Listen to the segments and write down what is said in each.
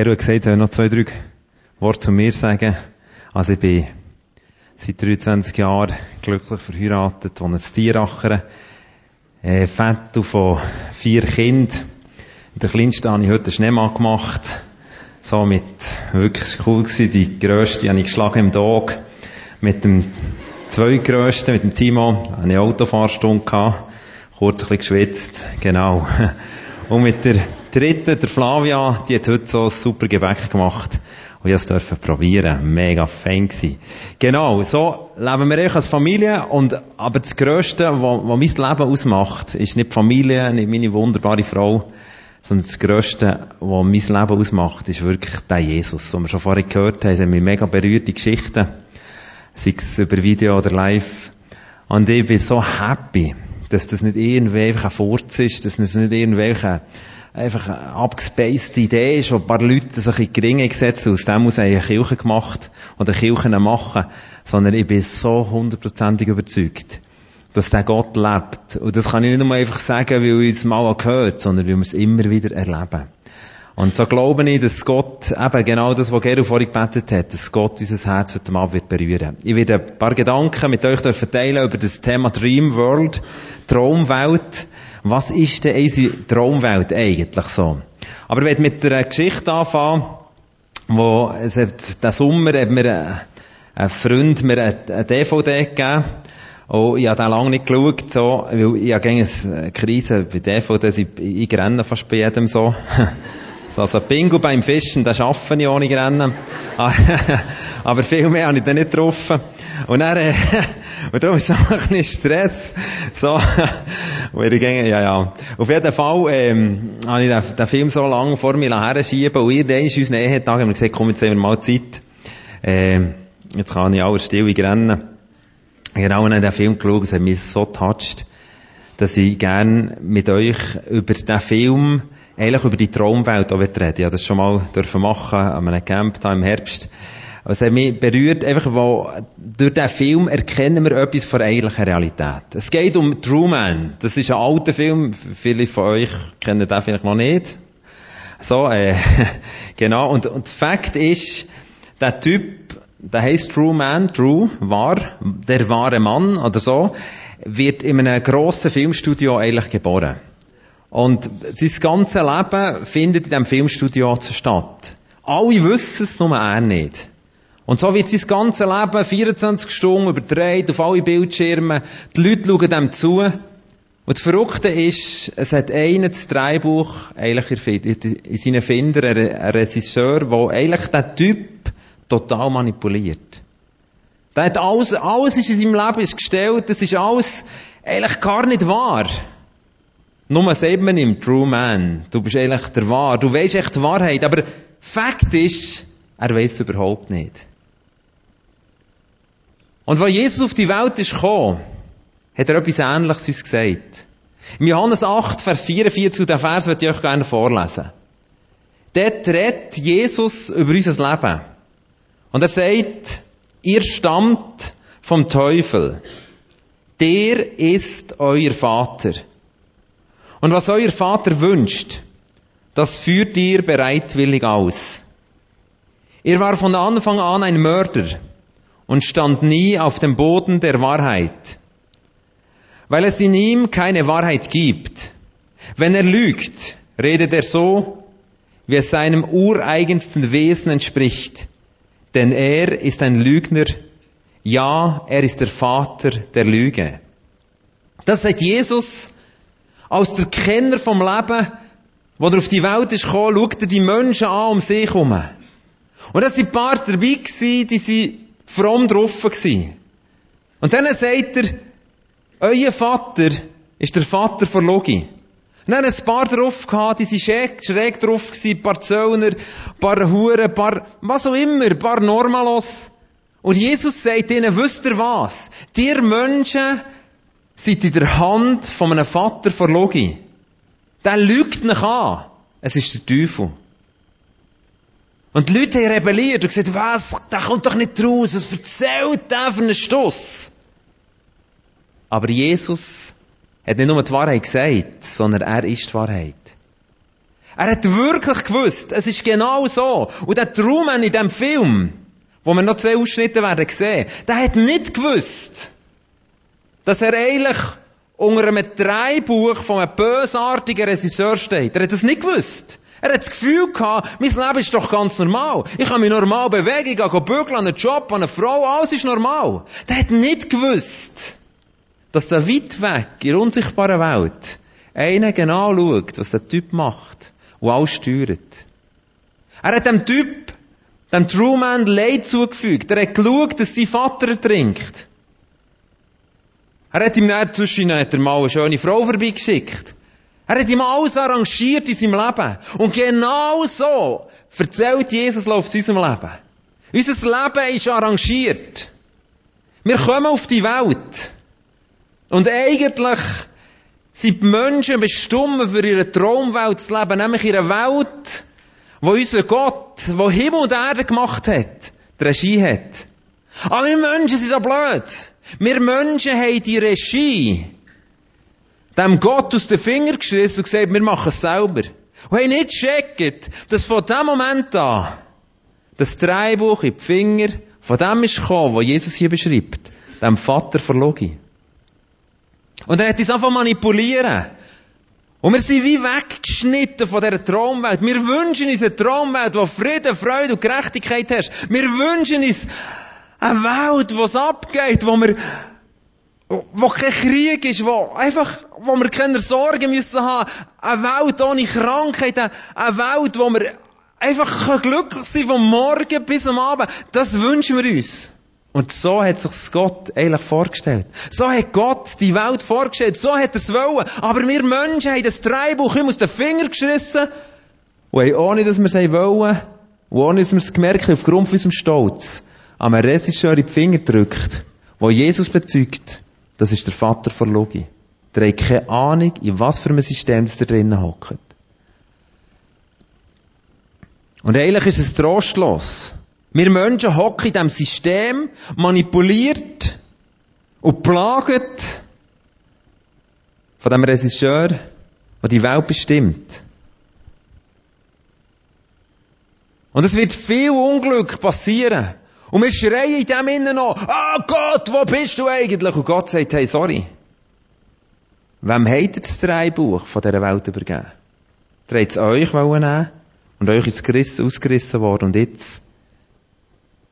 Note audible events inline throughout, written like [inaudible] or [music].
Gero hat gesagt, soll noch zwei, drei Worte zu mir sagen. Also ich bin seit 23 Jahren glücklich verheiratet, wohne in Tieracher, äh, Vater von vier Kindern. Der kleinste habe ich heute einen Schneemann gemacht. So mit, wirklich cool gewesen. Die grösste habe ich geschlagen im Tag. Mit dem zweitgrössten, mit dem Timo, eine Autofahrstunde gehabt. Kurz ein bisschen geschwitzt. Genau. [laughs] Und mit der dritten, der Flavia, die hat heute so ein super Gebäck gemacht. Und ich durfte probieren. Mega fein gewesen. Genau, so leben wir eigentlich als Familie. Und, aber das Grösste, was, was mein Leben ausmacht, ist nicht die Familie, nicht meine wunderbare Frau, sondern das Grösste, was mein Leben ausmacht, ist wirklich der Jesus. Und wir schon vorhin gehört haben, sind mir mega berührte Geschichten. Sei es über Video oder live. Und ich bin so happy, dass das nicht ein Furz ist, dass das nicht irgendwelche einfach eine abgespacede Idee ist, wo ein paar Leute sich in geringe gesetzt und aus dem aus eine Kirche gemacht oder Kirchen machen, sondern ich bin so hundertprozentig überzeugt, dass der Gott lebt. Und das kann ich nicht nur einfach sagen, weil ich es mal gehört, sondern weil wir es immer wieder erleben. Und so glaube ich, dass Gott eben genau das, was Gero vorhin gebetet hat, dass Gott unser Herz heute Abend wird berühren. Ich werde ein paar Gedanken mit euch verteilen über das Thema Dream World, Traumwelt. Was ist denn unsere Traumwelt eigentlich so? Aber ich werde mit einer Geschichte anfangen, wo hat, den Sommer hat mir ein Freund mir eine DVD gegeben. Oh, ich habe den lange nicht geschaut, so, weil ich habe eine Krise bei DVDs, ich, ich renne fast bei jedem so. [laughs] Also Bingo beim Fischen, das schaffe ich ohne Rennen. [laughs] Aber viel mehr habe ich dann nicht getroffen. Und dann, äh, [laughs] und darum ist es auch ein bisschen Stress. So, [laughs] wo ich gehe, ja, ja. Auf jeden Fall, ähm, habe ich den, den Film so lange vor mir herschieben und irgendwann ist uns näher Tag, haben wir gesagt, komm, jetzt haben wir mal Zeit. Ähm, jetzt kann ich aller Stille rennen. Genau, und dann den Film geschaut, es hat mich so touched, dass ich gerne mit euch über den Film eigentlich über die Traumwelt auch reden. Ich habe das schon mal dürfen machen an einem Camp da im Herbst. Es hat mich berührt, einfach, wo, durch diesen Film erkennen wir etwas von eigentlicher Realität. Es geht um Truman. Das ist ein alter Film. Viele von euch kennen den vielleicht noch nicht. So, äh, [laughs] genau. Und, und Fakt ist, der Typ, der heißt True Man, True, war, der wahre Mann oder so, wird in einem grossen Filmstudio eigentlich geboren. Und sein ganzes Leben findet in diesem Filmstudio statt. Alle wissen es, nur er nicht. Und so wird sein ganzes Leben 24 Stunden übertragen auf alle Bildschirme. Die Leute schauen dem zu. Und das Verrückte ist, es hat einen das Drehbuch eigentlich in seinen Finder, einen Regisseur, der eigentlich den Typ total manipuliert. Der hat alles, alles ist in seinem Leben gestellt, das ist alles eigentlich gar nicht wahr. Nur sagt man ihm, True Man, du bist eigentlich der Wahr, du weißt echt die Wahrheit, aber Fakt ist, er weiß überhaupt nicht. Und als Jesus auf die Welt ist gekommen, hat er etwas Ähnliches uns gesagt. Im Johannes 8, Vers 44, den Vers möchte ich euch gerne vorlesen. Dort redet Jesus über unser Leben. Und er sagt, ihr stammt vom Teufel. Der ist euer Vater. Und was euer Vater wünscht, das führt ihr bereitwillig aus. Er war von Anfang an ein Mörder und stand nie auf dem Boden der Wahrheit, weil es in ihm keine Wahrheit gibt. Wenn er lügt, redet er so, wie es seinem ureigensten Wesen entspricht, denn er ist ein Lügner, ja, er ist der Vater der Lüge. Das sagt Jesus als der Kenner vom Leben, wo er auf die Welt ist gekommen, schaut er die Menschen an um sich herum. Und es sind ein paar dabei gewesen, die sind fromm drauf gewesen. Und dann sagt er, euer Vater ist der Vater von Logi. Und dann hat es ein paar drauf gehabt, die sind schräg, schräg drauf gewesen, ein paar Zöllner, ein paar Huren, ein paar, was auch immer, ein paar Normalos. Und Jesus sagt ihnen, wisst ihr was? Die Menschen seid in der Hand von einem Vater von Logi. Der lügt nicht an. Es ist der Teufel. Und die Leute haben rebelliert und gesagt, was, der kommt doch nicht raus, es erzählt der für einen Stuss. Aber Jesus hat nicht nur die Wahrheit gesagt, sondern er ist die Wahrheit. Er hat wirklich gewusst, es ist genau so. Und der Truman in dem Film, wo wir noch zwei Ausschnitte werden sehen, der hat nicht gewusst, dass er eigentlich unter einem Dreibuch von einem bösartigen Regisseur steht. Er hat das nicht gewusst. Er hat das Gefühl gehabt, mein Leben ist doch ganz normal. Ich kann mich normal bewegen, ich gehe bügeln, einen Job, eine Frau, alles ist normal. Der hat nicht gewusst, dass da weit weg, in der unsichtbaren Welt, einer genau schaut, was der Typ macht und alles steuert. Er hat dem Typ, dem Truman, Leid zugefügt. Er hat geschaut, dass sein Vater ertrinkt. Er hat ihm dann zwischen hat er mal eine schöne Frau vorbeigeschickt. Er hat ihm alles arrangiert in seinem Leben. Und genau so erzählt Jesus auf unserem Leben. Unser Leben ist arrangiert. Wir kommen auf die Welt. Und eigentlich sind die Menschen bestimmt für ihre Traumwelt zu leben, nämlich in einer Welt, wo unser Gott, wo Himmel und Erde gemacht hat, die Regie hat. Aber wir Menschen sind so blöd. Wir Menschen haben die Regie dem Gott aus den Finger geschissen und gesagt, wir machen es selber. Und haben nicht gecheckt, dass von dem Moment an das Dreibuch in die Finger von dem ist gekommen, was Jesus hier beschreibt, dem Vater verlogi. Und er hat uns einfach manipulieren. Und wir sind wie weggeschnitten von dieser Traumwelt. Wir wünschen uns eine Traumwelt, wo Frieden, Freude und Gerechtigkeit herrscht. Wir wünschen uns eine Welt, wo es abgeht, wo wir, wo kein Krieg ist, wo einfach, wo wir keine Sorgen müssen haben. Eine Welt ohne Krankheit, eine Welt, wo wir einfach glücklich sein vom Morgen bis am Abend. Das wünschen wir uns. Und so hat sich Gott eigentlich vorgestellt. So hat Gott die Welt vorgestellt. So hat er es wollen. Aber wir Menschen haben das Dreibuch immer aus den Fingern geschissen. Und ohne, dass wir es wollen, und ohne, dass wir es gemerkt haben, aufgrund von unserem Stolz, am Regisseur in die Finger drückt, wo Jesus bezeugt, das ist der Vater von Logi. Der hat keine Ahnung, in was für einem System da drinnen hockt. Und eigentlich ist es trostlos. Wir Menschen hocken in diesem System, manipuliert und plagt von dem Regisseur, der die Welt bestimmt. Und es wird viel Unglück passieren. Und wir schreien in dem Innen noch, ah Gott, wo bist du eigentlich? Und Gott sagt, hey, sorry. Wem hat ihr das Dreibuch von dieser Welt übergeben? Der hat es euch nehmen und euch ist gerissen, ausgerissen worden und jetzt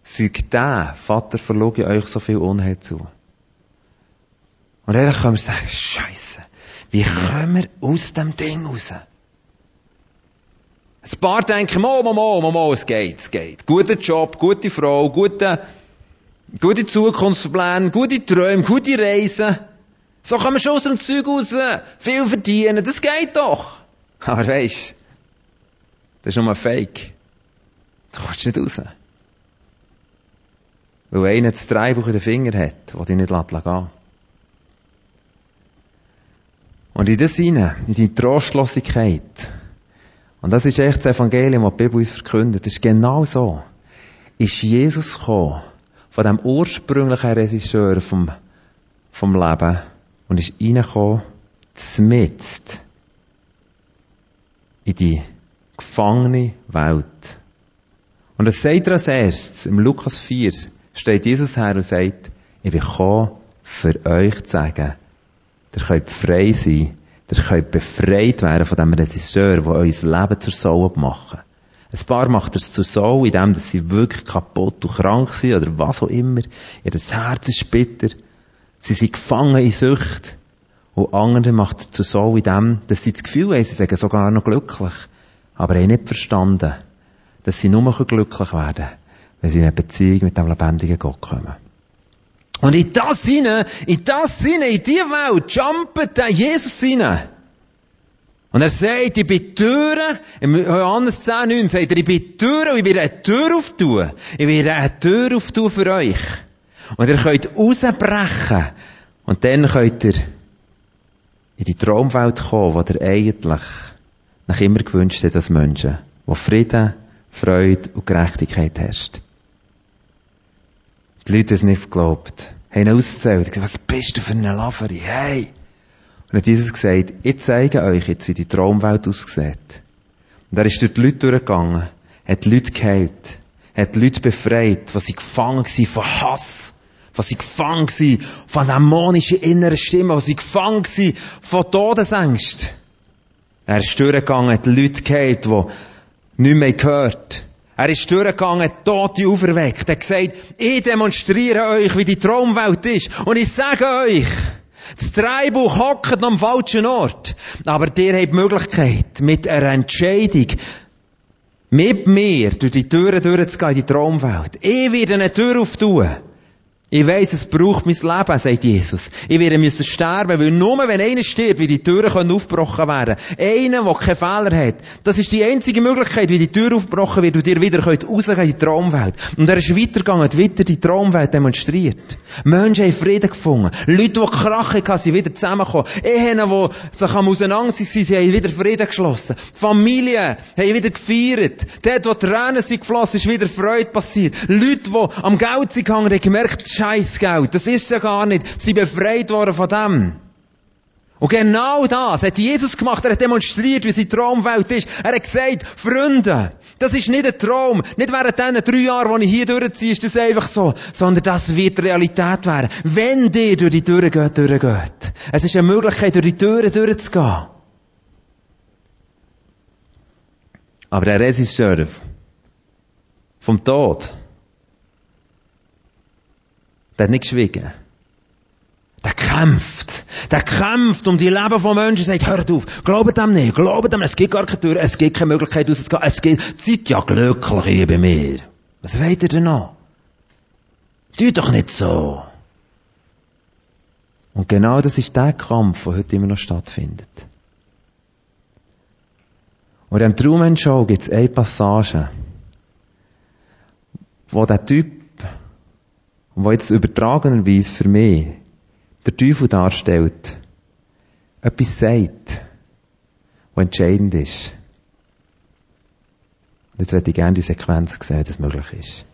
fügt der Vater verloge euch so viel Unheil zu. Und ehrlich können wir sagen, Scheiße, wie kommen wir aus dem Ding raus? Ein paar denken, mo, mo, mo, mo, es geht, es geht. Guter Job, gute Frau, gute, gute Zukunftspläne, gute Träume, gute Reisen. So kann man schon aus dem Zeug raus viel verdienen, das geht doch. Aber weisst, das ist nur ein Fake. Du kommst nicht raus. Weil einer das Dreibuch in den Finger hat, das dich nicht gehen lässt. Und in das hinein, in die Trostlosigkeit, und das ist echt das Evangelium, das die Bibel uns verkündet. Das ist genau so. Ist Jesus gekommen, von dem ursprünglichen Regisseur vom, vom Leben, und ist reingekommen, zmitzt in die gefangene Welt. Und das sagt er als erstes, im Lukas 4, steht Jesus her und sagt, ich bin gekommen, für euch zu sagen, ihr könnt frei sein Ihr könnt befreit werden von dem Regisseur, der euer Leben zur Sau machen. Ein paar macht es zur Sau, indem sie wirklich kaputt und krank sind oder was auch immer. Ihr Herz ist bitter. Sie sind gefangen in Sucht. Und andere macht es zur Sau, indem dass sie das Gefühl haben, sie sagen sogar noch glücklich. Aber haben nicht verstanden, dass sie nur glücklich werden können, wenn sie in eine Beziehung mit dem lebendigen Gott kommen. Und in das hinein, in das hinein, in die Welt, jumpet der Jesus hinein. Und er sagt, ich bin Türen, im Johannes 10, 9 sagt er, ich bin Türen und ich werde eine Tür auftun. Ich werde eine Tür auftun für euch. Und ihr könnt rausbrechen. Und dann könnt ihr in die Traumwelt kommen, wo ihr eigentlich nach immer gewünscht habt als Menschen, wo Frieden, Freude und Gerechtigkeit herrscht. Die Leute haben es nicht geglaubt. Haben ausgezählt. Was bist du für eine Laveri? Hey! Und hat Jesus gesagt, ich zeige euch jetzt, wie die Traumwelt aussieht. Und er ist durch die Leute durchgegangen, hat die Leute geheilt, hat die Leute befreit, was sie gefangen waren von Hass, was sie gefangen waren von dämonischen inneren Stimmen, was sie gefangen waren von Todesängsten. Er ist durchgegangen, hat die Leute geheilt, die nicht mehr gehört. Er ist durchgegangen, Tote auferweckt. Er hat gesagt, ich demonstriere euch, wie die Traumwelt ist. Und ich sage euch, das Dreibuch hockt am falschen Ort. Aber ihr habt die Möglichkeit, mit einer Entscheidung, mit mir durch die Türen durchzugehen in die Traumwelt. Ich werde eine Tür auftun. Ich weiss, es braucht mein Leben, sagt Jesus. Ich werde müssen sterben, weil nur wenn einer stirbt, wie die Türen können aufgebrochen werden. Einer, der keinen Fehler hat. Das ist die einzige Möglichkeit, wie die Tür aufgebrochen wird und ihr wieder könnt rausgehen in die Traumwelt. Und er ist weitergegangen, hat weiter die Traumwelt demonstriert. Menschen haben Frieden gefunden. Leute, die Krache hatten, sind wieder zusammengekommen. Ehen, die sich am Auseinandersetzen sie haben wieder Frieden geschlossen. Familien haben wieder gefeiert. Dort, wo Tränen sind geflossen, ist wieder Freude passiert. Leute, die am Geld sind gehangen, haben gemerkt, Scheißgeld. Das ist ja gar nicht. Sie befreit worden von dem. Und genau das hat Jesus gemacht. Er hat demonstriert, wie seine Traumwelt ist. Er hat gesagt, Freunde, das ist nicht ein Traum. Nicht während diesen drei Jahren, die ich hier durchziehe, ist das einfach so. Sondern das wird Realität werden. Wenn dir durch die Türen geht, durchgeht. Es ist eine Möglichkeit, durch die Türen durchzugehen. Aber der Regisseur vom Tod, der hat nicht geschwiegen. Der kämpft. Der kämpft um die Leben von Menschen. Sagt, hört auf. Glaubt dem nicht. Glaubt dem nicht. Es gibt gar keine Tür. Es gibt keine Möglichkeit rauszugehen. Es gibt, seid ja glücklich hier bei mir. Was wollt ihr denn noch? Tu doch nicht so. Und genau das ist der Kampf, der heute immer noch stattfindet. Und in Truman Show gibt es eine Passage, wo der Typ wo jetzt übertragenerweise für mich der Teufel darstellt, etwas sagt, was entscheidend ist. Und jetzt würde ich gerne die Sequenz sehen, wie das möglich ist.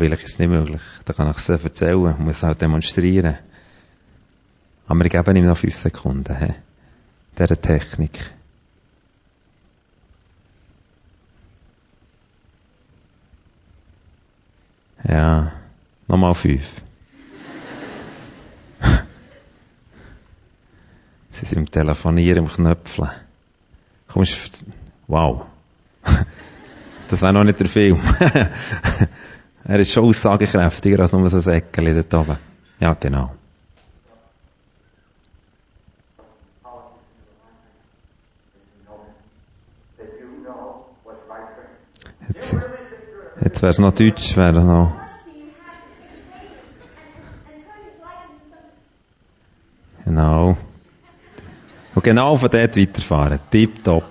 Vielleicht ist es nicht möglich. Da kann ich es erzählen, muss halt demonstrieren. Aber ich gebe ihm noch fünf Sekunden, he? Dieser Technik. Ja, nochmal fünf. [laughs] Sie sind im Telefonieren, im Knöpfeln. Kommst, wow. [laughs] Das war noch nicht der Film. [laughs] Er ist schon aussagekräftiger als nur so ein Säckchen dort oben. Ja, genau. Jetzt, jetzt wäre es noch Deutsch, wäre noch. Genau. Und genau von dort weiterfahren. Tipptopp.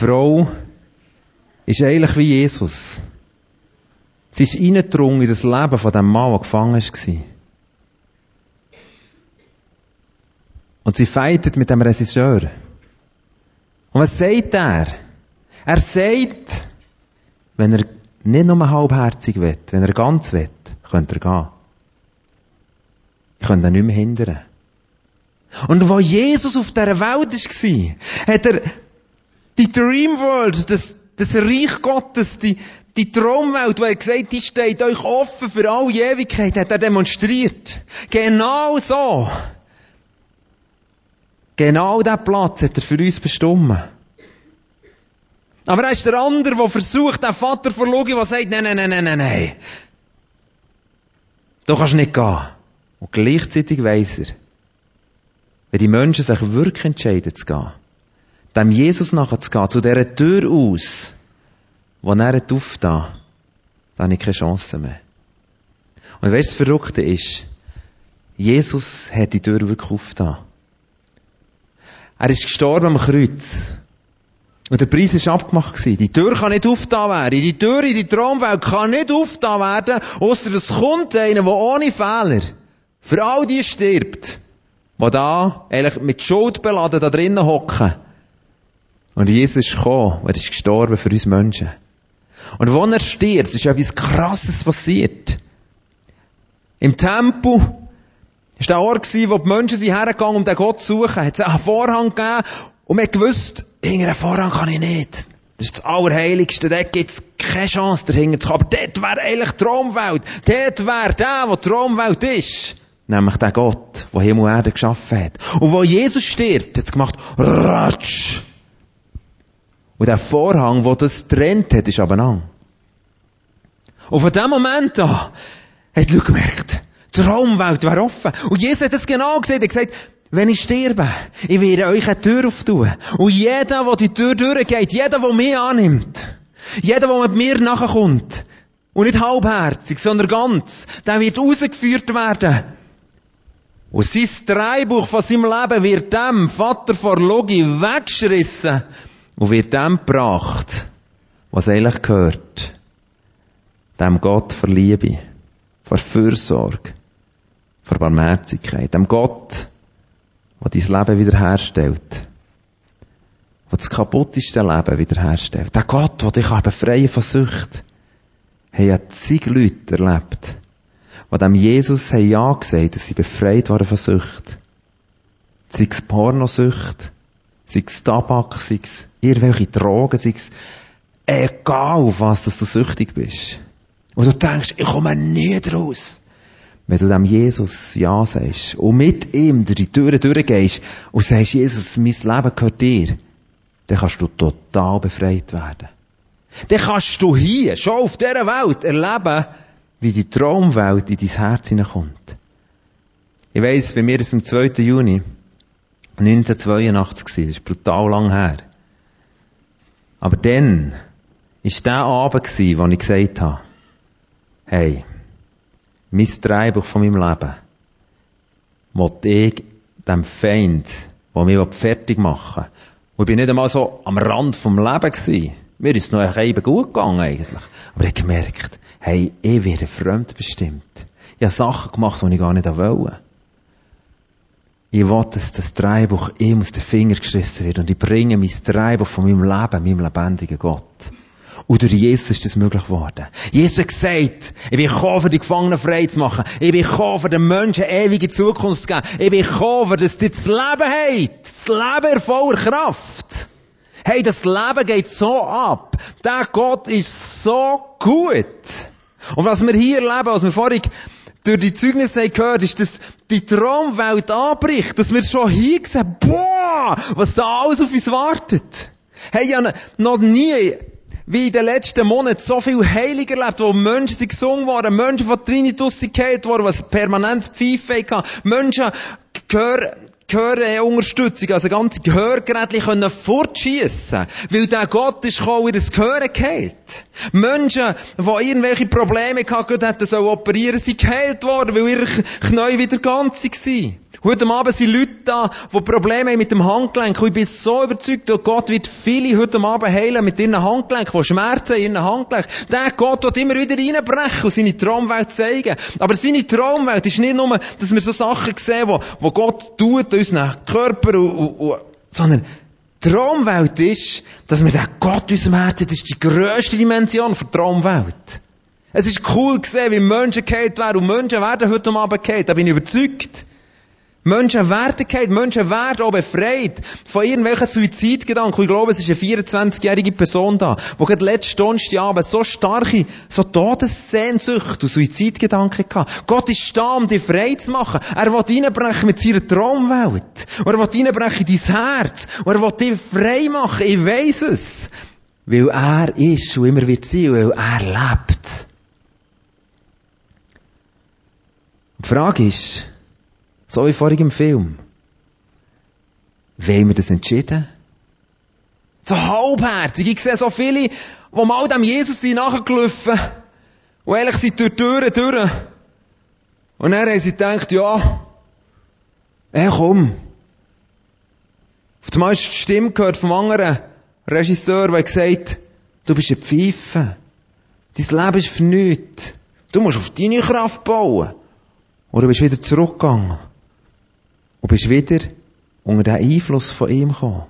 Frau ist eigentlich wie Jesus. Sie ist reingedrungen in das Leben von dem Mann, der gefangen war. Und sie feitet mit dem Regisseur. Und was sagt er? Er sagt, wenn er nicht nur halbherzig will, wenn er ganz will, könnte er gehen. Ich könnte ihn nicht mehr hindern. Und wo Jesus auf dieser Welt war, hat er die Dream World, das, das Reich Gottes, die, die Traumwelt, wo er gesagt die steht euch offen für alle Ewigkeit, hat er demonstriert. Genau so. Genau diesen Platz hat er für uns bestimmt. Aber er ist der andere, der versucht, den Vater vor Logi, der sagt, nein, nein, nein, nein, nein, nein. Du kannst nicht gehen. Und gleichzeitig weiss er, wenn die Menschen sich wirklich entscheiden zu gehen, dem Jesus nachzugehen, zu dieser Tür aus, wo er aufgeht, dann habe ich keine Chance mehr. Und weißt du, das Verrückte ist, Jesus hat die Tür wirklich aufgetan. Er ist gestorben am Kreuz. Und der Preis ist abgemacht Die Tür kann nicht aufgetan werden. Die Tür in die Traumwelt kann nicht aufgetan werden, außer es kommt einer, der ohne Fehler für all die stirbt, die da eigentlich mit Schuld beladen da drinnen hocken. Und Jesus ist gekommen, er ist gestorben für uns Menschen. Und wenn er stirbt, ist etwas Krasses passiert. Im Tempel ist der Ort gewesen, wo die Menschen sind hergegangen, um den Gott zu suchen. Hat es einen Vorhang gegeben und man hat gewusst, hinter einen Vorhang kann ich nicht. Das ist das Allerheiligste, dort gibt es keine Chance dahinter zu kommen. Aber dort wäre eigentlich die Traumwelt. Dort wäre der, wo die Traumwelt ist. Nämlich der Gott, der Himmel und Erde geschaffen hat. Und wo Jesus stirbt, hat es gemacht, ratsch. Und der Vorhang, der das trennt hat, ist aber lang. Und von dem Moment an hat Leute gemerkt, die Traumwelt wäre offen. Und Jesus hat es genau gesehen. Er hat gesagt, wenn ich sterbe, ich werde euch eine Tür auftun. Und jeder, der die Tür durchgeht, jeder, der mich annimmt, jeder, der mit mir nachkommt, und nicht halbherzig, sondern ganz, der wird rausgeführt werden. Und sein Dreibuch von seinem Leben wird dem Vater vor Logi weggeschrissen und wird dem gebracht, was eigentlich gehört. Dem Gott für Liebe, für Fürsorge, für Barmherzigkeit. Dem Gott, der dein Leben wiederherstellt. Der das kaputteste Leben wiederherstellt. Der Gott, der dich befreien von Sucht. Haben ja zig Leute erlebt, die dem Jesus ja gesagt, dass sie befreit waren von Sucht. Sei es Pornosucht, sei es Tabak, sei es irgendwelche Drogen, sei es egal auf was dass du süchtig bist. Und du denkst, ich komme nie raus. Wenn du dem Jesus Ja sagst und mit ihm durch die Türen durchgehst und sagst, Jesus, mein Leben gehört dir, dann kannst du total befreit werden. Dann kannst du hier, schon auf dieser Welt, erleben, wie die Traumwelt in dein Herz hineinkommt. Ich weiss, bei mir ist es am 2. Juni 1982 gewesen. Das ist brutal lang her. Aber dann war der Abend gewesen, wo ich gesagt habe, hey, mein Drehbuch von meinem Leben, wollte ich dem Feind, der mich fertig machen will, und ich bin nicht einmal so am Rand vom Leben gewesen. Mir ist es noch eben gut gegangen eigentlich. Aber ich habe gemerkt, hey, ich werde fremdbestimmt. Ich habe Sachen gemacht, die ich gar nicht wollte. Ich will, dass das Dreibuch ihm aus den Fingern geschissen wird und ich bringe mein Dreibuch von meinem Leben, meinem lebendigen Gott. Und durch Jesus ist das möglich geworden. Jesus hat gesagt, ich bin gekommen, für die Gefangenen frei zu machen. Ich bin gekommen, für den Menschen ewige Zukunft zu geben. Ich bin gekommen, dass die das Leben haben. Das Leben in voller Kraft. Hey, das Leben geht so ab. Der Gott ist so gut. Und was wir hier erleben, was wir vorhin durch die Zeugnisse gehört, ist, dass die Traumwelt anbricht, dass wir schon hier sehen, boah, was da alles auf uns wartet. Hey, ich habe noch nie wie in den letzten Monaten so viel Heilig erlebt, wo Menschen sind gesungen worden, Menschen von Trinitus sind worden, was permanent Pfeife hatten, Menschen Gehör, Gehörunterstützung, also ganze Gehörgeräte können fortschiessen, weil der Gott ist gekommen, ihr das Gehör geheilt. Menschen, die irgendwelche Probleme hatten, hätten so operieren, sind geheilt worden, weil ihre Knie wieder ganz waren. Heute Abend sind Leute da, die Probleme haben mit dem Handgelenk. Und ich bin so überzeugt, dass Gott wird viele heute Abend heilen mit ihren Handgelenk, die Schmerzen in ihren Handgelenk. Der Gott wird immer wieder reinbrechen und seine Traumwelt zeigen. Aber seine Traumwelt ist nicht nur, dass wir so Sachen sehen, wo Gott tut, unseren Körper, und, sondern Traumwelt ist, dass wir den Gott in unserem Herzen, das ist die grösste Dimension der Traumwelt. Es ist cool gesehen, wie Menschen geheilt werden und Menschen werden heute Abend geheilt, da bin ich überzeugt. Menschen werden geheilt, Menschen werden auch befreit von irgendwelchen Suizidgedanken. Ich glaube, es ist eine 24-jährige Person da, die gerade letzten Donnerstagabend so starke, so Todessehnsucht und Suizidgedanken hatte. Gott ist da, um dich frei zu machen. Er will reinbrechen mit seiner Traumwelt. Und er will reinbrechen in dein Herz. Und er will dich frei machen. Ich weiss es. Weil er ist und immer wird sein, weil er lebt. Die Frage ist, so wie vorhin im Film, wollen wir das entschieden? So halbherzig. Ich sehe so viele, die mal dem Jesus sind nachgelaufen und ehrlich sind durch die Türen durch. Und dann haben sie gedacht, ja, ey, komm. Auf einmal ist die Stimme gehört vom anderen Regisseur, der gesagt du bist ein Pfeife. Dein Leben ist für nichts. Du musst auf deine Kraft bauen. Oder bist wieder zurückgegangen. Und bist wieder unter den Einfluss von ihm gekommen.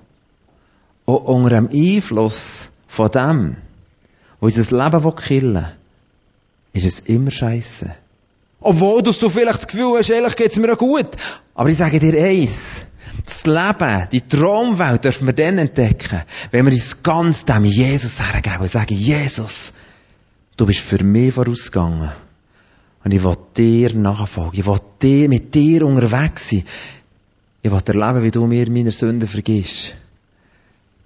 Und unter dem Einfluss von dem, wo unser Leben killen will, ist es immer scheiße. Obwohl du vielleicht das Gefühl hast, ehrlich geht's mir auch gut. Aber ich sage dir eins. Das Leben, die Traumwelt dürfen wir dann entdecken, wenn wir uns ganz dem Jesus hergeben und sagen, Jesus, du bist für mich vorausgegangen. Und ich will dir nachfolgen. Ich will dir, mit dir unterwegs sein. Ich will erleben, wie du mir meine Sünden vergisst.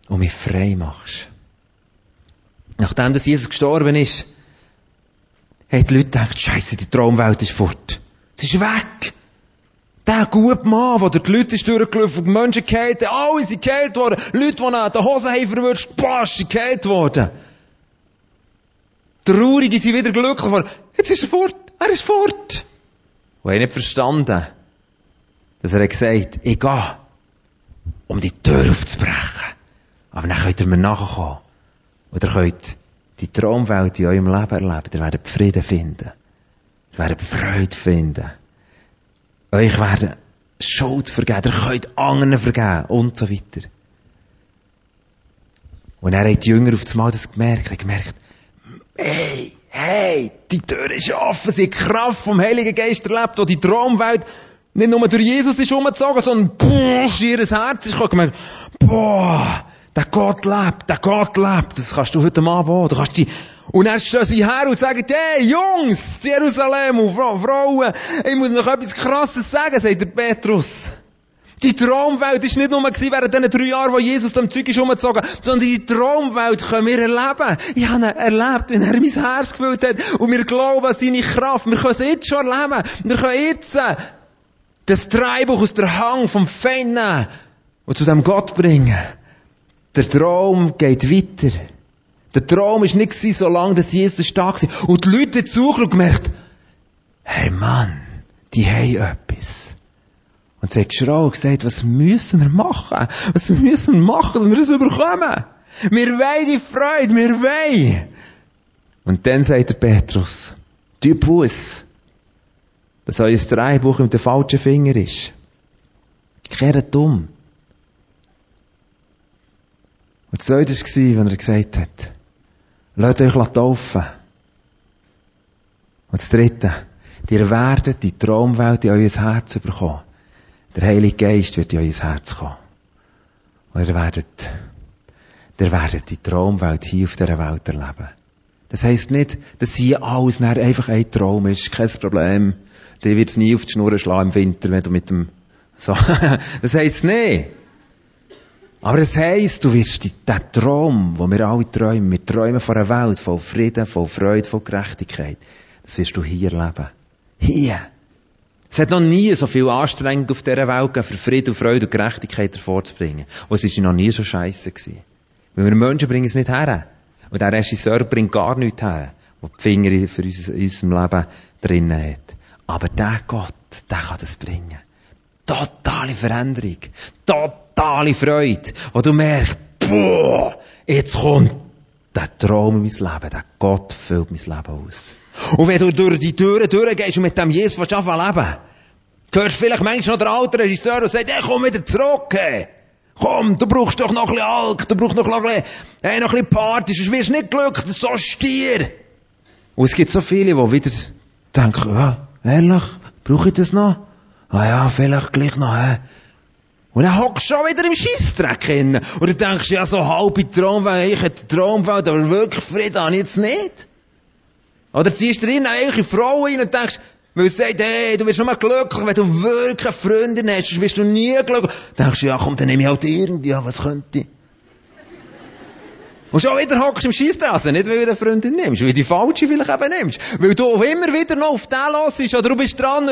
Und mich frei machst. Nachdem dass Jesus gestorben ist, haben die Leute gedacht, Scheiße, die Traumwelt ist fort. Sie ist weg. Der gute Mann, der durch die Leute ist durchgelaufen, die Menschen gehalten, alle sind geheilt worden. Leute, die an den Hosen haben verwünscht, basch, sind geheilt worden. Traurige sind wieder glücklich geworden. Jetzt ist er fort. Er ist fort. Und er nicht verstanden, dass er gesagt ich gehe, um die Tür aufzubrechen. Aber dann könnt ihr mir nachkommen. Oder könnt die Traumwelt in eurem Leben erleben. Ihr werdet Frieden finden. Ihr werdet Freude finden. Euch werden Schuld vergeben. Ihr könnt anderen vergeben. Und so weiter. Und er hat die Jünger auf das Mal das gemerkt. Er gemerkt, hey, hey, die Tür ist offen. Sie hat Kraft vom Heiligen Geist erlebt, wo die Traumwelt nicht nur durch Jesus ist umgezogen, sondern boah, ihr Herz ist gekommen. Boah, der Gott lebt, der Gott lebt. Das kannst du heute Abend auch. Du kannst die und dann stehen sie her und sagen, hey, Jungs, Jerusalem und Frauen, ich muss noch etwas Krasses sagen, sagt der Petrus. Die Traumwelt ist nicht nur während diesen drei Jahren, wo Jesus dem Zeug ist umgezogen, sondern die Traumwelt können wir erleben. Ich habe erlebt, wenn er mein Herz gefüllt hat und wir glauben an seine Kraft. Wir können es jetzt schon erleben. Wir können jetzt das Dreibuch aus der Hang vom Feind nehmen und zu dem Gott bringen. Der Traum geht weiter. Der Traum war nicht so solange dass Jesus stark war. Und die Leute haben zugeschaut und gemerkt, hey Mann, die haben etwas. Und sie hat geschrien und gesagt, was müssen wir machen? Was müssen wir machen, dass wir das überkommen? Wir wollen die Freude, wir wollen. Und dann sagt der Petrus, du Bus, dass euer Dreibuch mit dem falschen Finger ist. Kehrt um. Und das zweite war, wenn er gesagt hat, lasst euch taufen. Und das dritte, ihr werdet die Traumwelt in euer Herz bekommen. Der Heilige Geist wird in euer Herz kommen. Und ihr werdet, ihr werdet die Traumwelt hier auf dieser Welt erleben. Das heisst nicht, dass hier alles einfach ein Traum ist, kein Problem. Die wird es nie auf die Schnur schlagen im Winter, wenn du mit dem, so. [laughs] das heisst nicht. Aber es heisst, du wirst diesen Traum, wo wir alle träumen, wir träumen von einer Welt voll Frieden, voll Freude, voll Gerechtigkeit. Das wirst du hier erleben. Hier. Es hat noch nie so viel Anstrengung auf dieser Welt gegeben, für Frieden, Freude und Gerechtigkeit hervorzubringen. Und es war noch nie so scheiße gewesen. Weil wir Menschen bringen es nicht her. Und der Regisseur bringt gar nichts her, wo die Finger für uns, in unserem Leben drinnen hat. Aber der Gott, der kann das bringen. Totale Veränderung. Totale Freude. Wo du merkst, boah, jetzt kommt der Traum in mein Leben. Der Gott füllt mein Leben aus. Und wenn du durch die Türen durchgehst und mit dem Jesus willst anfangen leben, hörst du vielleicht manchmal noch der alte Regisseur und sagt, hey, komm wieder zurück, hey. Komm, du brauchst doch noch ein bisschen Alk, du brauchst noch ein bisschen, hey, noch ein bisschen Party, sonst wirst du nicht glücklich, so Stier. Und es gibt so viele, die wieder denken, ja, ehrlich, brauche ich das noch? Ah ja, vielleicht gleich noch, hä? Und dann hockst du schon wieder im Scheissdreck hin. Und du denkst, ja, so halbe Traumwelt, ich hätte Traumwelt, aber wirklich Frieden habe ich jetzt nicht. Oder ziehst du rein eine Frau rein und denkst, weil sie sagt, hey, du wirst nur glücklich, wenn du wirklich eine Freundin hast, sonst wirst du nie glücklich. Dann denkst du, ja komm, dann nehme ich halt irgendwie, ja, was könnte ich? Und schon wieder hockst du im Scheissstrasse, nicht weil du eine Freundin nimmst, weil du die falsche vielleicht eben nimmst. Weil du immer wieder noch auf den los bist, oder du bist dran,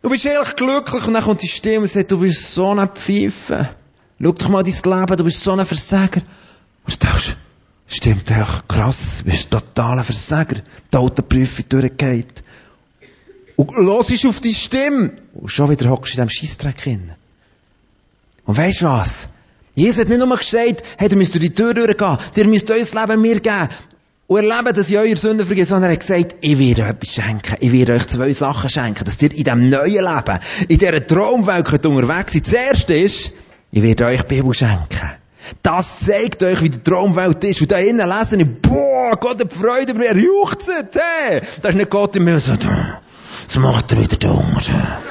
du bist ehrlich glücklich, und dann kommt die Stimme und sagt, du bist so ein Pfeife. Schau doch mal dein Leben, du bist so ein Versager. Und du denkst, stimmt echt krass, du bist totaler Versager. Die Autoprüfung durchgeht. Und hörst auf die Stimme. Und schon wieder hockst du in diesem Scheissdreck hin. Und weisst was? Jesus hat nicht nur gesagt, hey, ihr müsst durch die Tür durchgehen, ihr müsst euer Leben mir geben und erleben, dass ich eure Sünden vergebe, sondern er hat gesagt, ich werde euch etwas schenken, ich werde euch zwei Sachen schenken, dass ihr in diesem neuen Leben, in dieser Traumwelt unterwegs seid. Das erste ist, ich werde euch die Bibel schenken. Das zeigt euch, wie die Traumwelt ist. Und da innen lesen ich, boah, Gott hat Freude er juchzt, hey. Das ist nicht Gott im so, so macht er wieder Hunger.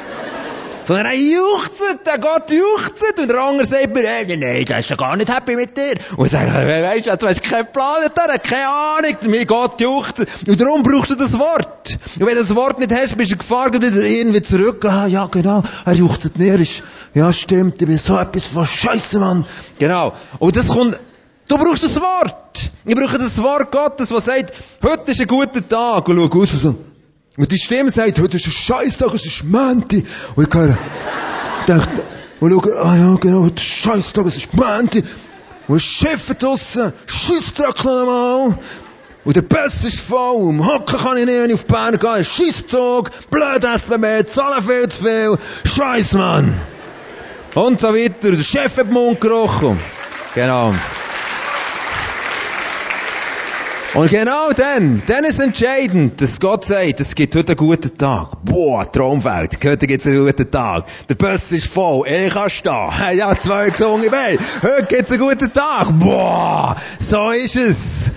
Sondern er juchzt, der Gott juchzt. Und der andere sagt mir, hey, nein, der ist ja gar nicht happy mit dir. Und ich sage, weisst du, du hast keinen Plan, da, keine Ahnung, mein Gott juchzt. Und darum brauchst du das Wort. Und wenn du das Wort nicht hast, bist du gefahren, wieder irgendwie zurück. Ah, ja, genau, er juchzt nicht, ist, ja, stimmt, ich bin so etwas von Scheiße, Mann. Genau. Und das kommt, Du brauchst das Wort. Ich brauche das Wort Gottes, das sagt, heute ist ein guter Tag. Und schau aus so, und die Stimme sagt, heute ist ein Scheißtag, es ist Mänti. Und ich höre, dachte, und schaue, ah ja, genau, heute ist ein Scheißtag, es ist Mänti. Und es Schiffe draussen, Scheissdreck mal. Und der Bus ist voll, um Hocken kann ich nicht, wenn ich auf Bern gehe, Scheisszug, blöd SBB, zahlen viel zu viel, Scheiß, Mann. Und so weiter, der Chef hat den Mund gerochen. Genau. Und genau dann, dann ist entscheidend, dass Gott sagt, es gibt heute einen guten Tag. Boah, Traumwelt, heute gibt's einen guten Tag. Der Bus ist voll, ich kann stehen. [laughs] Ja, zwei gesungen, hey, heute gibt's einen guten Tag. Boah, so ist es.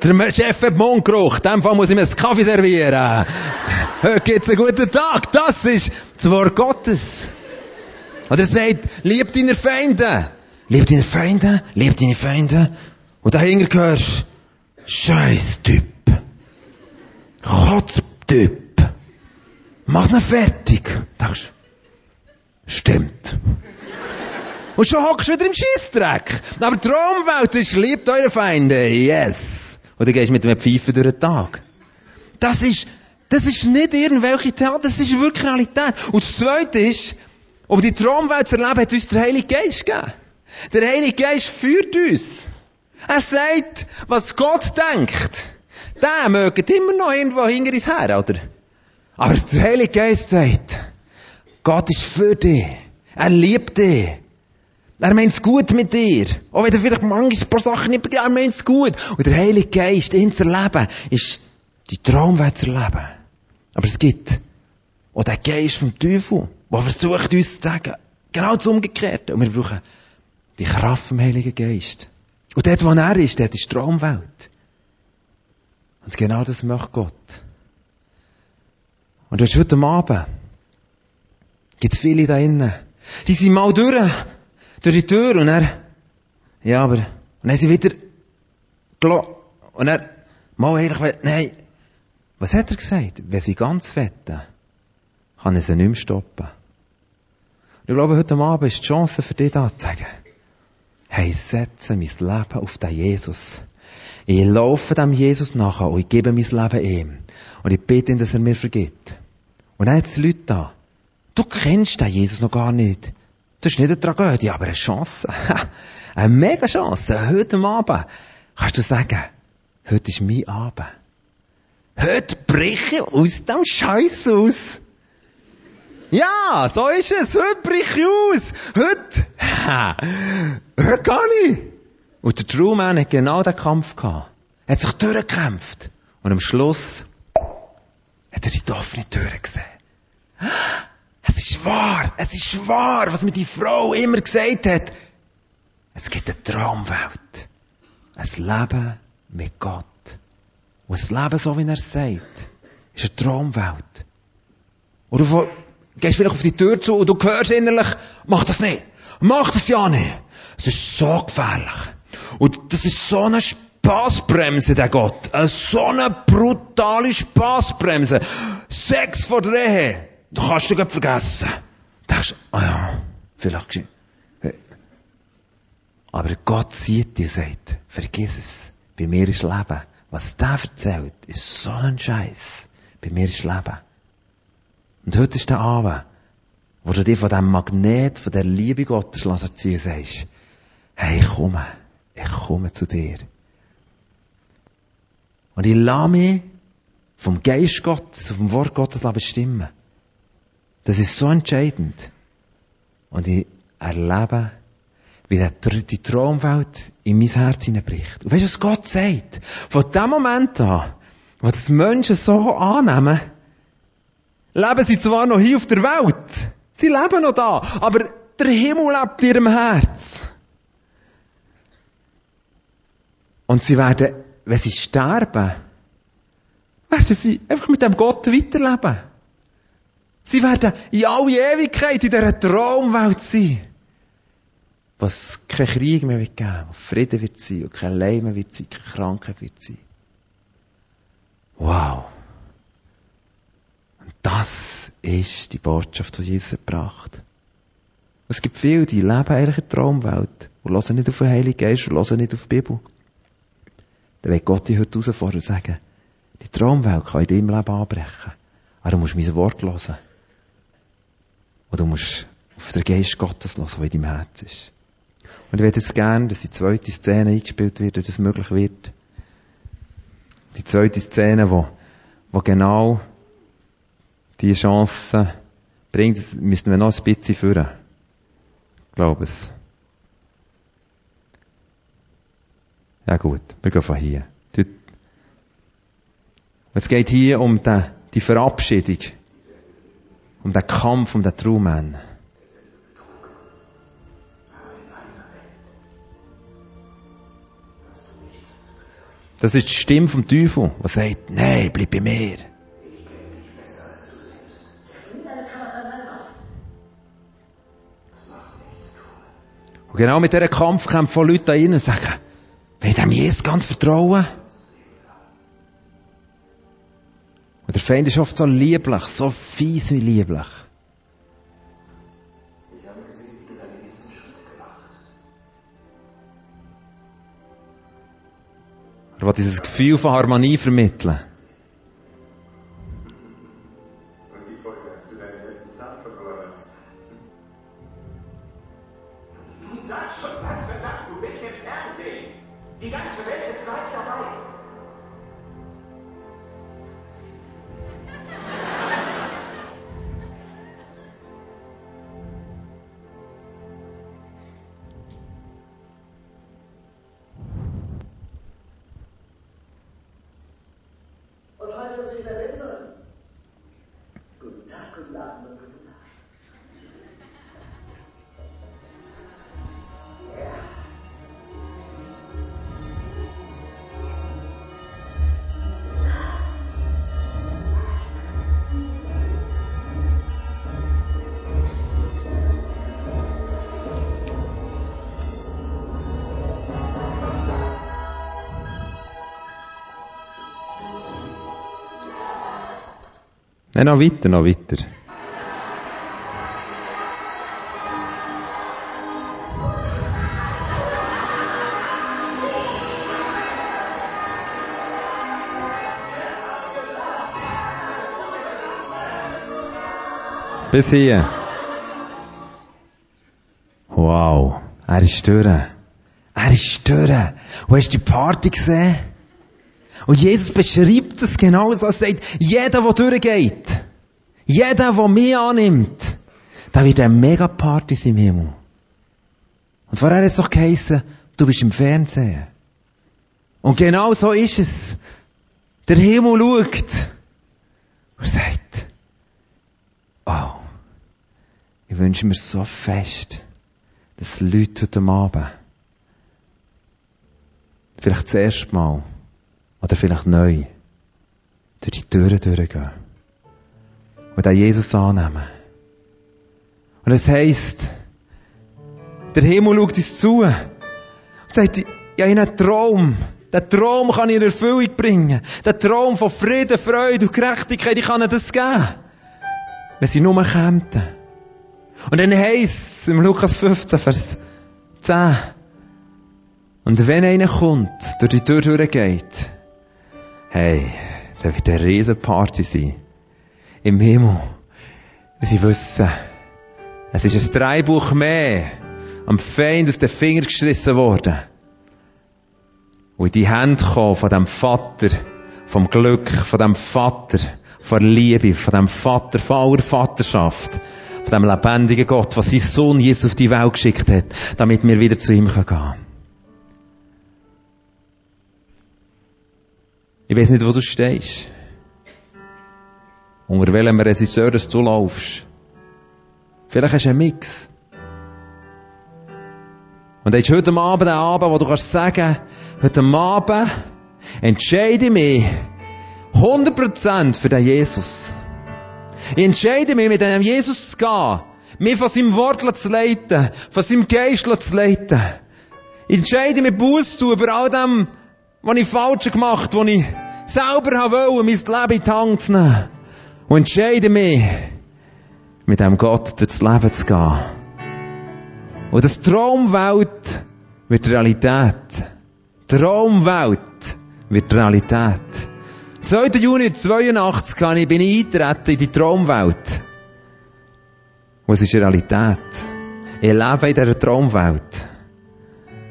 Der Chef hat Mundgeruch, in dem Fall muss ich mir einen Kaffee servieren. [laughs] Heute gibt's einen guten Tag, das ist das Wort Gottes. Und er sagt, lieb deine Feinde. Lieb deine Feinde, lieb deine Feinde. Und dahinter hörst Scheiß Typ. Kotztyp. Mach ihn fertig. Denkst, stimmt. Und schon hockst du wieder im Schießdreck. Aber die Traumwelt ist, liebt eure Feinde. Yes. Und dann gehst du mit einem Pfeifen durch den Tag. Das ist, das ist nicht irgendwelche Theater, das ist wirklich Realität. Und das Zweite ist, ob die Traumwelt zu erleben, hat uns der Heilige Geist gegeben. Der Heilige Geist führt uns. Er sagt, was Gott denkt, der mögt immer noch irgendwo hinter uns her, oder? Aber der Heilige Geist sagt, Gott ist für dich. Er liebt dich. Er meint es gut mit dir. Auch wenn du vielleicht manchmal ein paar Sachen nicht begreifst, er meint es gut. Und der Heilige Geist, ihn zu erleben, ist die Traumwelt zu erleben. Aber es gibt auch den Geist vom Teufel, der versucht uns zu sagen, genau das Umgekehrte. Und wir brauchen die Kraft vom Heiligen Geist. Und dort, wo er ist, dort ist die Traumwelt. Und genau das möchte Gott. Und du hast heute Abend, gibt viele da innen, die sind mal durch, durch die Tür und er, ja, aber, und dann sind wieder, und er, mal eigentlich, nein, was hat er gesagt? Wenn sie ganz wetten, kann er sie nicht mehr stoppen. Und ich glaube, heute Abend ist die Chance für dich da zu sagen, hey, setze mein Leben auf den Jesus. Ich laufe dem Jesus nachher und ich gebe mein Leben ihm. Und ich bitte ihn, dass er mir vergibt. Und dann hat es Leute da. Du kennst den Jesus noch gar nicht. Das ist nicht eine Tragödie, aber eine Chance. [laughs] eine mega Chance. Heute Abend kannst du sagen, heute ist mein Abend. Heute breche ich aus dem Scheiß aus. Ja, so ist es. Heute brich ich aus. Heute, [laughs] heute kann ich. Und der Truman hat genau den Kampf gehabt. Er hat sich durchgekämpft. Und am Schluss hat er die offene Tür gesehen. [gasps] Es ist wahr, es ist wahr, was mir die Frau immer gesagt hat. Es gibt eine Traumwelt. Ein Leben mit Gott. Und ein Leben, so wie er sagt, ist eine Traumwelt. Oder gehst vielleicht auf die Tür zu und du hörst innerlich, mach das nicht. Mach das ja nicht. Es ist so gefährlich. Und das ist so eine Spaßbremse, der Gott. Eine so eine brutale Spaßbremse. Sex vor der Ehe. Du kannst dich vergessen. Du denkst, ah ja, vielleicht geschehen. Aber Gott sieht dich und sagt, vergiss es. Bei mir ist Leben. Was der erzählt, ist so ein Scheiß. Bei mir ist Leben. Und heute ist der Abend, wo du dich von diesem Magnet, von der Liebe Gottes erziehen sagst, hey, ich komme, ich komme zu dir. Und ich lasse mich vom Geist Gottes, vom Wort Gottes bestimmen. Das ist so entscheidend. Und ich erlebe, wie die Traumwelt in mein Herz hineinbricht. Und weißt du, was Gott sagt? Von dem Moment an, wo das Menschen so annehmen, leben sie zwar noch hier auf der Welt, sie leben noch da, aber der Himmel lebt in ihrem Herz. Und sie werden, wenn sie sterben, werden sie einfach mit dem Gott weiterleben. Sie werden in alle Ewigkeit in dieser Traumwelt sein. Was kein Krieg mehr wird geben, wo Frieden wird sein, und kein Leid mehr wird sein, keine Krankheit wird sein. Wow. Das ist die Botschaft, die Jesus gebracht Es gibt viele, die leben eigentlich in der Traumwelt und hören nicht auf den Heiligen Geist und hören nicht auf die Bibel. Dann wird Gott dich heute herausfordern und sagen, die Traumwelt kann in deinem Leben anbrechen. Aber du musst mein Wort hören. Und du musst auf den Geist Gottes hören, der in deinem Herz ist. Und ich würde jetzt gerne, dass die zweite Szene eingespielt wird, dass das möglich wird. Die zweite Szene, wo, wo genau die Chance bringt, das müssen wir noch ein bisschen führen. Ich glaube es. Ja gut, wir gehen von hier. Es geht hier um die, Verabschiedung, um den Kampf, um den Truman. Das ist die Stimme vom Teufel, die sagt, nein, bleib bei mir. Und genau mit diesem Kampf kämpfen Leute da rein und sagen, ich dem Jesus ganz vertrauen? Und der Feind ist oft so lieblich, so fies wie lieblich. Er will dieses Gefühl von Harmonie vermitteln. Raja Singh Nein, noch weiter, noch weiter. Bis hier. Wow. Er ist durch. Er ist durch. Und hast du die Party gesehen? Und Jesus beschreibt es genauso. Er sagt, jeder, der durchgeht, jeder, der mich annimmt, da wird eine Megaparty im Himmel. Und vorher hat es doch geheißen, du bist im Fernsehen. Und genau so ist es. Der Himmel schaut und sagt, oh, ich wünsche mir so fest, dass Leute heute Abend vielleicht das erste Mal oder vielleicht neu durch die Türen durchgehen. Und auch Jesus annehmen. Und es heisst, der Himmel schaut uns zu und sagt, ich habe einen Traum. Den Traum kann ich in Erfüllung bringen. Den Traum von Frieden, Freude und Gerechtigkeit, ich kann ihnen das geben. Wenn sie nur kämpfen. Und dann heisst es im Lukas 15, Vers 10, Und wenn einer kommt, durch die Tür durchgeht, hey, dann wird eine riesen Party sein. Im Himmel. Sie wissen, es ist ein Dreibuch mehr am Feind aus den Fingern geschrissen worden. Und in die Hände kommen von dem Vater, vom Glück, von dem Vater, von Liebe, von dem Vater, von aller Vaterschaft, von dem lebendigen Gott, was sein Sohn Jesus auf die Welt geschickt hat, damit wir wieder zu ihm gehen können. Ich weiß nicht, wo du stehst. Unter welchem Regisseur du laufst. Vielleicht hast du einen Mix. Und jetzt heute Abend einen Abend, wo du kannst sagen, heute Abend entscheide ich mich 100% für den Jesus. Ich entscheide mich, mit dem Jesus zu gehen, mich von seinem Wort zu leiten, von seinem Geist zu leiten. Ich entscheide mich, Buß zu über all dem, was ich falsch gemacht habe, was ich selber wollte, mein Leben in die Hand zu nehmen. Und entscheide mich, mit dem Gott durchs Leben zu gehen. Und das Traumwelt wird Realität. Traumwelt wird Realität. 2. Juni 82 bin ich eingetreten in die Traumwelt. Und es ist Realität. Ich lebe in dieser Traumwelt.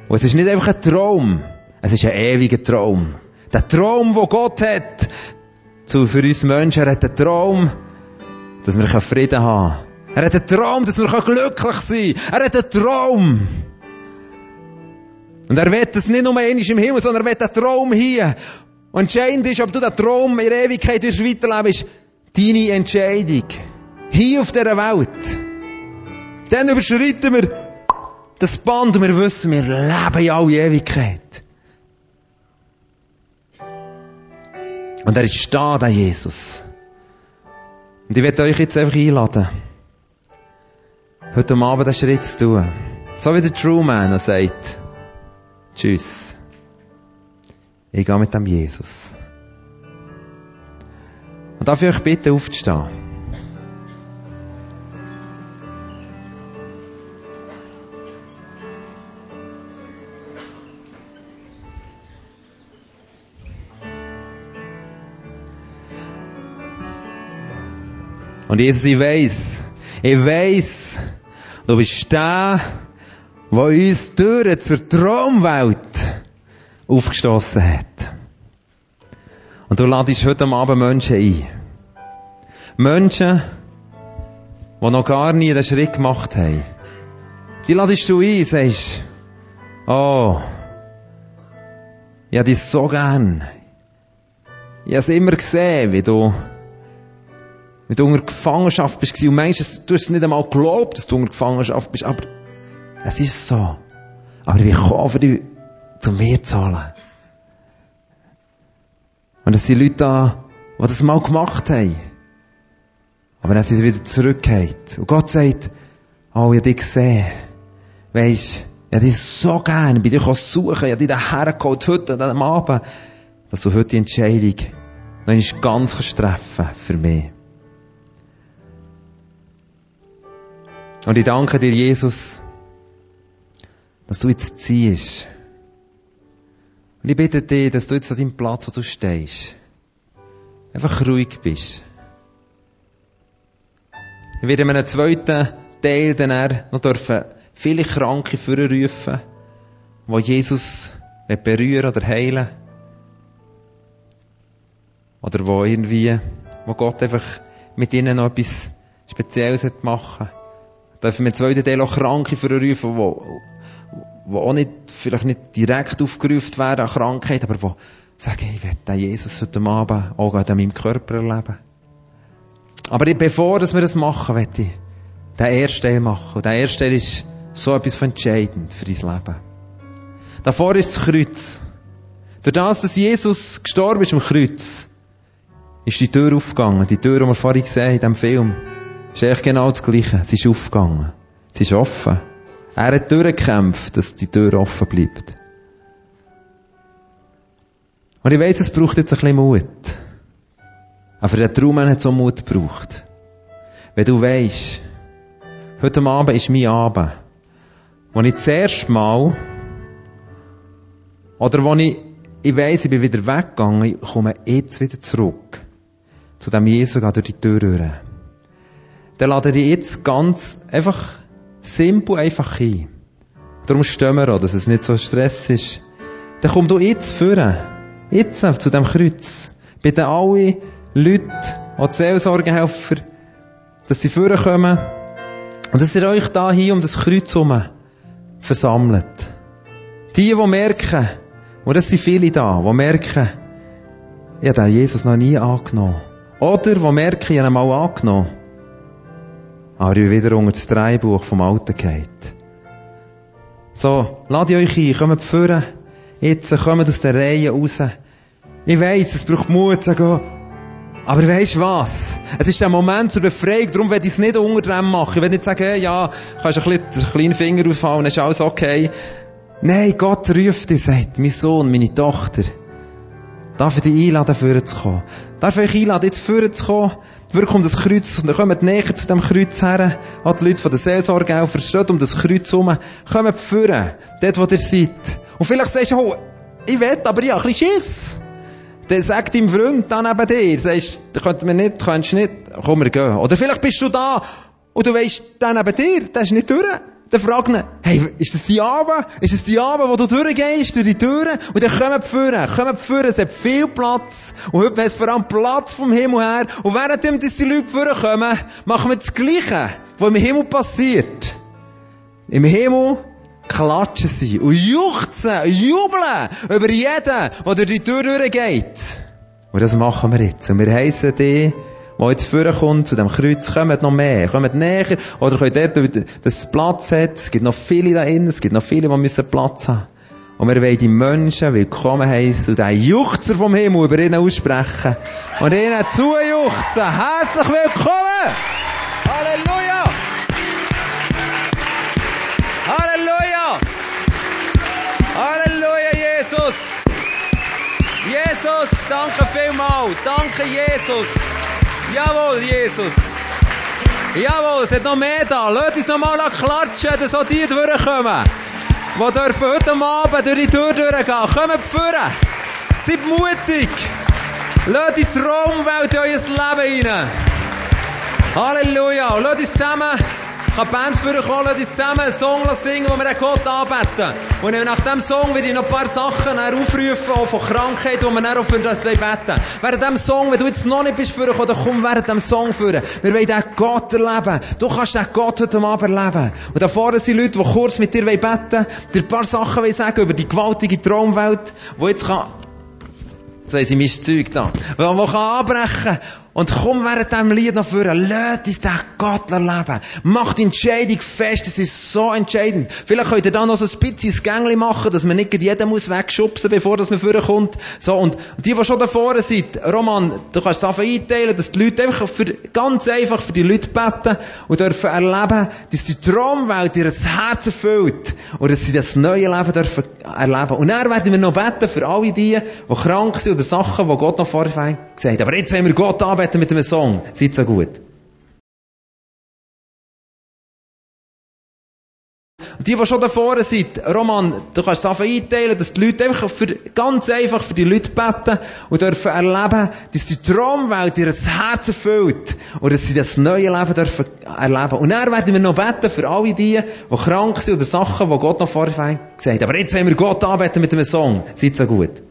Und es ist nicht einfach ein Traum, es ist ein ewiger Traum. Der Traum, wo Gott hat, zu, für uns Menschen, er hat einen Traum, dass wir Frieden haben können. Er hat einen Traum, dass wir glücklich sein können. Er hat einen Traum. Und er will das nicht nur einmal im Himmel, sondern er will einen Traum hier. Und entscheidend ist, ob du den Traum in der Ewigkeit weiterleben ist deine Entscheidung. Hier auf dieser Welt. Dann überschreiten wir das Band und wir wissen, wir leben in alle Ewigkeit. Und er ist da, der Jesus. Und ich werde euch jetzt einfach einladen, heute Abend einen Schritt zu tun. So wie der True Man sagt, tschüss. Ich gehe mit dem Jesus. Und darf ich euch aufzustehen? Und Jesus, ich weiss, ich weiss, du bist der, der uns Türen zur Traumwelt aufgestoßen hat. Und du ladest heute Abend Menschen ein. Menschen, die noch gar nie den Schritt gemacht haben. Die ladest du ein, sagst, oh, ich habe dich so gern. Ich habe es immer gesehen, wie du, wie du unter Gefangenschaft bist. Und manchmal, du hast es nicht einmal geglaubt, dass du unter Gefangenschaft bist, aber es ist so. Aber ich bin gekommen, für dich zu mir zahlen. Und es sind Leute da, die das mal gemacht haben. Aber dann sind sie wieder zurückgekehrt. Und Gott sagt, oh, ich habe dich gesehen. Weisst, ich habe dich so gern, bei dir suchen, ich habe dich daher geholt, heute, an diesem Abend, dass du heute die Entscheidung noch ganz treffen für mich. Und ich danke dir, Jesus, dass du jetzt ziehst. Und ich bitte dich, dass du jetzt an deinem Platz, wo du stehst, einfach ruhig bist. Ich werde in einem zweiten Teil dann noch dürfen viele Kranke vorrufen, wo Jesus berühren oder heilen Oder wo irgendwie, wo Gott einfach mit ihnen noch etwas Spezielles machen Dürfen wir zweiten Teil auch Kranke vorrufen, wo, die auch nicht, vielleicht nicht direkt aufgerufen werden an Krankheit, aber die sagen, ich werde den Jesus heute Abend auch an meinem Körper erleben. Aber bevor wir das machen, werde ich den ersten Teil machen. Und der erste Teil ist so etwas von entscheidend für dein Leben. Davor ist das Kreuz. Durch das, dass Jesus gestorben ist am Kreuz, ist die Tür aufgegangen. Die Tür, die wir vorhin gesehen haben in diesem Film, ist eigentlich genau das Gleiche. Sie ist aufgegangen. Sie ist offen. Er hat durchgekämpft, dass die Tür offen bleibt. Und ich weiss, es braucht jetzt ein bisschen Mut. Aber der Traum hat so Mut gebraucht. Wenn du weisst, heute Abend ist mein Abend, wo ich das erste Mal Oder wo ich, ich weiss, ich bin wieder weggegangen, ich komme jetzt wieder zurück. Zu dem Jesus geht durch die Tür durch. Dann lade ich jetzt ganz einfach simpel einfach ein. Darum stehen wir auch, dass es nicht so Stress ist. Dann komm du jetzt führen. Jetzt zu dem Kreuz. Bitte alle Leute, auch die Seelsorgehelfer, dass sie vorkommen und dass ihr euch da hier um das Kreuz herum versammelt. Die, die merken, und das sind viele da, die merken, ich habe Jesus noch nie angenommen. Oder die merken, ich habe ihn mal angenommen. Aber ich wieder unter das Dreibuch vom Alten geht. So, lade euch ein, kommt führen. Jetzt kommt aus der Reihe raus. Ich weiss, es braucht Mut zu gehen. Aber weisst was? Es ist der Moment zur Befreiung, darum werde ich es nicht unter dem machen. Ich will nicht sagen, ja, kannst ein bisschen den kleinen Finger ausfallen, ist alles okay. Nein, Gott ruft dich, sagt, mein Sohn, meine Tochter. Darf ich dich einladen, vorher zu kommen? Darf ich euch einladen, jetzt vorher zu kommen? Wirklich um das Kreuz, und dann kommt näher zu dem Kreuz her, auch die Leute von der Seelsorge auch, versteht um das Kreuz herum, kommt vorher, dort wo ihr seid. Und vielleicht sagst du, oh, ich will, aber ich habe ein bisschen Schiss. Dann sagt deinem Freund dann neben dir, sagst, könnt mir nicht, kannst nicht, komm, wir gehen. Oder vielleicht bist du da, und du weißt, der neben dir, der ist nicht durch. Dann frag ihn, hey, ist das die Abend? Ist das die Abend, wo du durchgehst, durch die Türen? Und dann kommen die Führer, kommen die Führer, es hat viel Platz. Und heute es vor allem Platz vom Himmel her. Und währenddem, dass die Leute Führer kommen, machen wir das Gleiche, was im Himmel passiert. Im Himmel klatschen sie und juchzen, jubeln über jeden, der durch die Tür durchgeht. Und das machen wir jetzt. Und wir heissen die, die jetzt vorkommt, zu dem Kreuz, kommt noch mehr, kommt näher, oder könnt dort, dass es Platz hat, es gibt noch viele da innen, es gibt noch viele, die müssen Platz haben. Und wir wollen die Menschen willkommen heißen und den Juchzer vom Himmel über ihnen aussprechen. Und ihnen zujuchzen. Herzlich willkommen! Halleluja! Halleluja! Halleluja, Jesus! Jesus, danke vielmals. Danke, Jesus. Jawohl, Jesus. Jawohl, es hat noch mehr da. Lass uns noch mal klatschen, dass auch die durchkommen. Die dürfen heute Abend durch die Tür durchgehen. Kommt vorne. Seid mutig. Lasst die Traumwelt in euer Leben rein. Halleluja. Lasst uns zusammen kann die Band vorkommen, uns zusammen einen Song singen, wo wir Gott anbeten. Und nach diesem Song werde ich noch ein paar Sachen aufrufen, auch von Krankheit, wo wir dann auch für das beten Während diesem Song, wenn du jetzt noch nicht bist vorgekommen, dann komm während diesem Song führen. Wir wollen diesen Gott erleben. Du kannst diesen Gott heute Abend erleben. Und da vorne sind Leute, die kurz mit dir beten dir ein paar Sachen sagen über die gewaltige Traumwelt, wo jetzt kann Jetzt haben sie mein Zeug da. Man kann abbrechen und komm während diesem Lied nach vorne, lass uns den Gott erleben. Mach die Entscheidung fest, das ist so entscheidend. Vielleicht könnt ihr da noch so ein bisschen ins Gängli machen, dass man nicht jeden muss wegschubsen, bevor das man vorkommt. So, und die, die schon da vorne sind, Roman, du kannst es einfach einteilen, dass die Leute einfach für, ganz einfach für die Leute beten und dürfen erleben, dass die Traumwelt ihr Herz erfüllt und dass sie das neue Leben dürfen erleben. Und dann werden wir noch beten für alle die, die krank sind oder Sachen, die Gott noch vorher gesagt hat. Aber jetzt haben wir Gott anbeten arbeiten mit einem Song. Seid so gut. Und die, die schon da vorne sind, Roman, du kannst es einfach einteilen, dass die Leute einfach für, ganz einfach für die Leute beten und dürfen erleben, dass die Traumwelt ihr Herz erfüllt und dass sie das neue Leben dürfen erleben. Und dann werden wir noch beten für alle die, die krank sind oder Sachen, die Gott noch vorher gesagt hat. Aber jetzt haben wir Gott anbeten mit einem Song. Seid so gut.